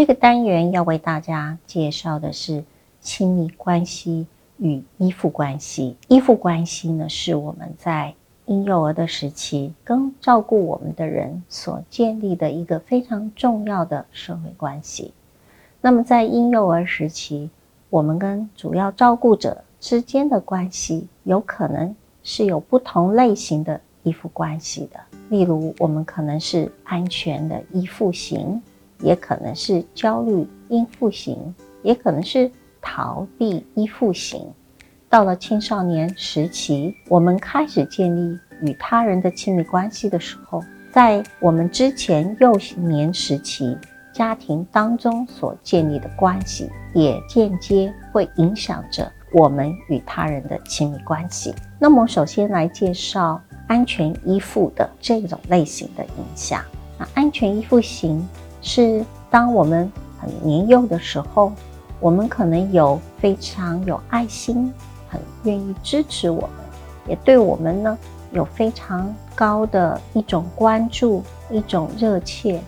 这个单元要为大家介绍的是亲密关系与依附关系。依附关系呢，是我们在婴幼儿的时期跟照顾我们的人所建立的一个非常重要的社会关系。那么，在婴幼儿时期，我们跟主要照顾者之间的关系，有可能是有不同类型的依附关系的。例如，我们可能是安全的依附型。也可能是焦虑依附型，也可能是逃避依附型。到了青少年时期，我们开始建立与他人的亲密关系的时候，在我们之前幼年时期家庭当中所建立的关系，也间接会影响着我们与他人的亲密关系。那么，首先来介绍安全依附的这种类型的影响。那安全依附型。是当我们很年幼的时候，我们可能有非常有爱心，很愿意支持我们，也对我们呢有非常高的一种关注、一种热切、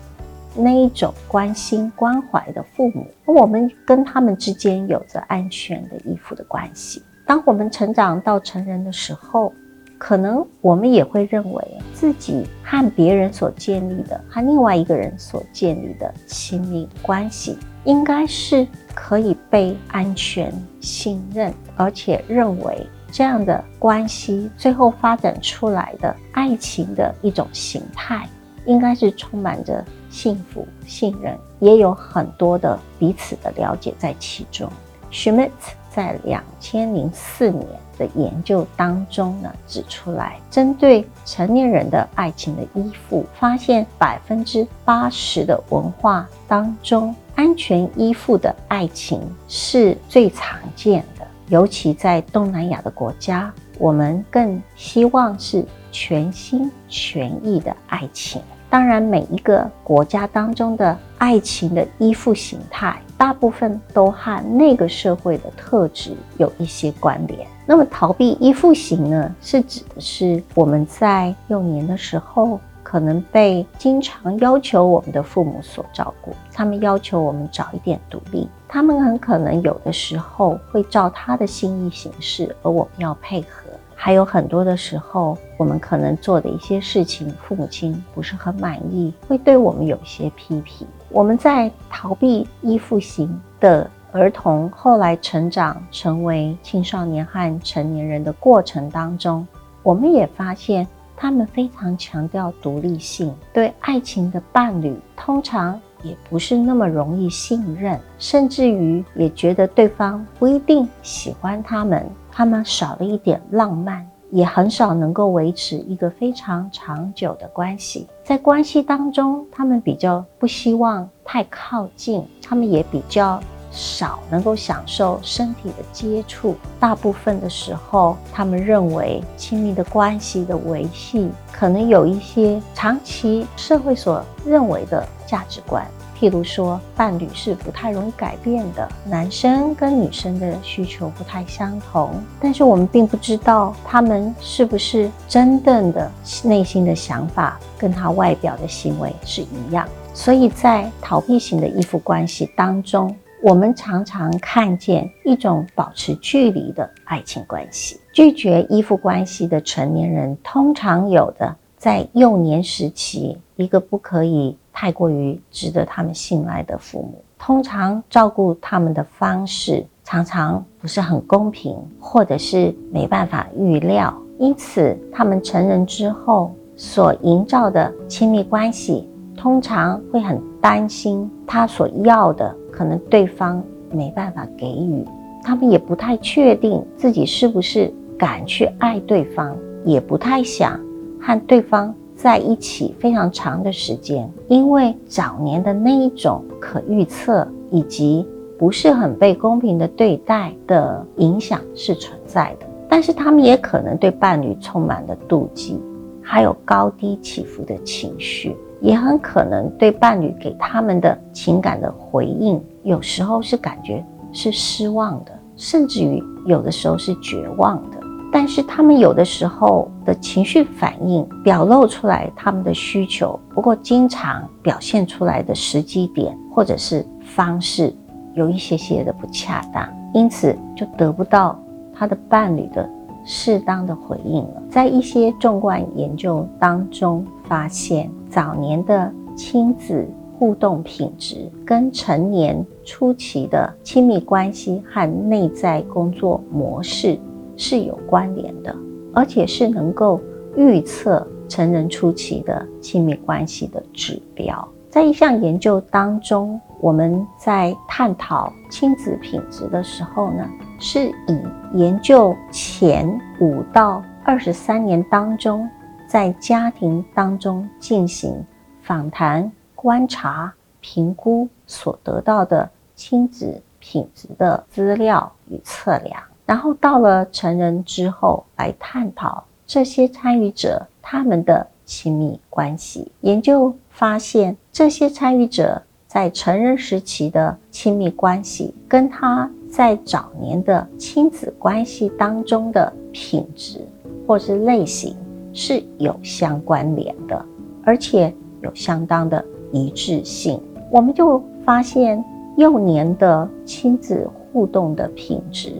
那一种关心关怀的父母，我们跟他们之间有着安全的依附的关系。当我们成长到成人的时候。可能我们也会认为自己和别人所建立的，和另外一个人所建立的亲密关系，应该是可以被安全信任，而且认为这样的关系最后发展出来的爱情的一种形态，应该是充满着幸福、信任，也有很多的彼此的了解在其中。Schmidt 在两千零四年。的研究当中呢，指出来，针对成年人的爱情的依附，发现百分之八十的文化当中，安全依附的爱情是最常见的。尤其在东南亚的国家，我们更希望是全心全意的爱情。当然，每一个国家当中的爱情的依附形态，大部分都和那个社会的特质有一些关联。那么，逃避依附型呢，是指的是我们在幼年的时候，可能被经常要求我们的父母所照顾，他们要求我们早一点独立，他们很可能有的时候会照他的心意行事，而我们要配合。还有很多的时候，我们可能做的一些事情，父母亲不是很满意，会对我们有一些批评。我们在逃避依附型的儿童后来成长成为青少年和成年人的过程当中，我们也发现他们非常强调独立性，对爱情的伴侣通常也不是那么容易信任，甚至于也觉得对方不一定喜欢他们。他们少了一点浪漫，也很少能够维持一个非常长久的关系。在关系当中，他们比较不希望太靠近，他们也比较少能够享受身体的接触。大部分的时候，他们认为亲密的关系的维系，可能有一些长期社会所认为的价值观。譬如说，伴侣是不太容易改变的，男生跟女生的需求不太相同，但是我们并不知道他们是不是真正的内心的想法跟他外表的行为是一样。所以在逃避型的依附关系当中，我们常常看见一种保持距离的爱情关系。拒绝依附关系的成年人，通常有的在幼年时期一个不可以。太过于值得他们信赖的父母，通常照顾他们的方式常常不是很公平，或者是没办法预料。因此，他们成人之后所营造的亲密关系，通常会很担心他所要的可能对方没办法给予，他们也不太确定自己是不是敢去爱对方，也不太想和对方在一起非常长的时间，因为早年的那一种可预测以及。不是很被公平的对待的影响是存在的，但是他们也可能对伴侣充满了妒忌，还有高低起伏的情绪，也很可能对伴侣给他们的情感的回应，有时候是感觉是失望的，甚至于有的时候是绝望的。但是他们有的时候的情绪反应表露出来他们的需求，不过经常表现出来的时机点或者是方式。有一些些的不恰当，因此就得不到他的伴侣的适当的回应了。在一些纵观研究当中，发现早年的亲子互动品质跟成年初期的亲密关系和内在工作模式是有关联的，而且是能够预测成人初期的亲密关系的指标。在一项研究当中，我们在探讨亲子品质的时候呢，是以研究前五到二十三年当中，在家庭当中进行访谈、观察、评估所得到的亲子品质的资料与测量，然后到了成人之后来探讨这些参与者他们的亲密关系研究。发现这些参与者在成人时期的亲密关系，跟他在早年的亲子关系当中的品质或是类型是有相关联的，而且有相当的一致性。我们就发现幼年的亲子互动的品质。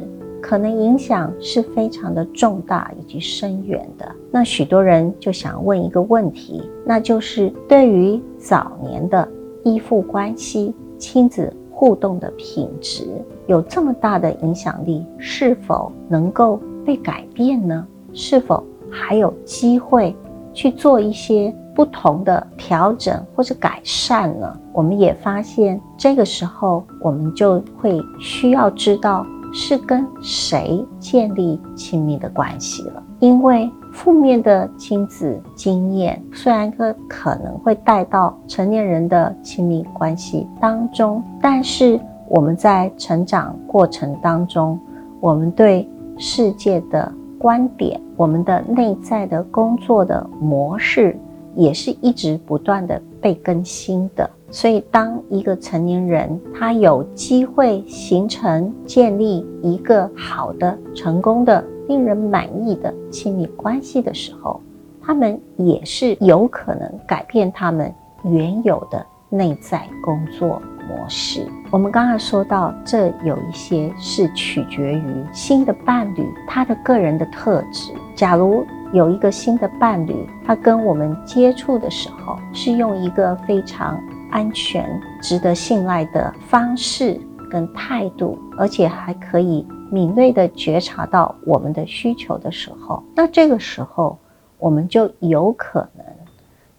可能影响是非常的重大以及深远的。那许多人就想问一个问题，那就是对于早年的依附关系、亲子互动的品质有这么大的影响力，是否能够被改变呢？是否还有机会去做一些不同的调整或者改善呢？我们也发现，这个时候我们就会需要知道。是跟谁建立亲密的关系了？因为负面的亲子经验，虽然可可能会带到成年人的亲密关系当中，但是我们在成长过程当中，我们对世界的观点，我们的内在的工作的模式，也是一直不断的被更新的。所以，当一个成年人他有机会形成、建立一个好的、成功的、令人满意的亲密关系的时候，他们也是有可能改变他们原有的内在工作模式。我们刚才说到，这有一些是取决于新的伴侣他的个人的特质。假如有一个新的伴侣，他跟我们接触的时候是用一个非常安全、值得信赖的方式跟态度，而且还可以敏锐地觉察到我们的需求的时候，那这个时候我们就有可能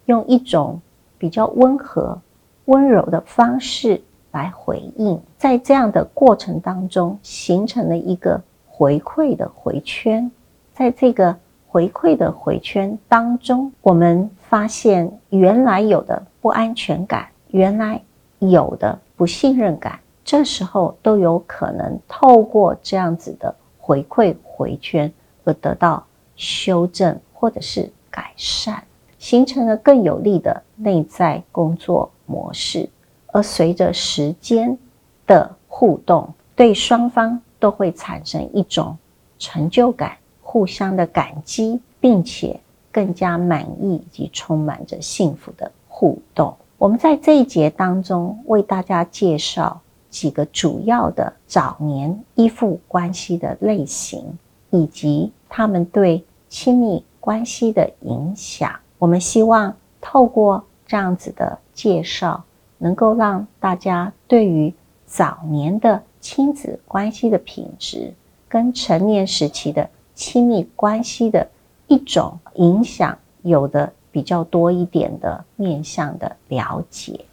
用一种比较温和、温柔的方式来回应。在这样的过程当中，形成了一个回馈的回圈。在这个回馈的回圈当中，我们发现原来有的不安全感。原来有的不信任感，这时候都有可能透过这样子的回馈回圈而得到修正或者是改善，形成了更有利的内在工作模式。而随着时间的互动，对双方都会产生一种成就感、互相的感激，并且更加满意以及充满着幸福的互动。我们在这一节当中为大家介绍几个主要的早年依附关系的类型，以及他们对亲密关系的影响。我们希望透过这样子的介绍，能够让大家对于早年的亲子关系的品质跟成年时期的亲密关系的一种影响有的比较多一点的面向的了解。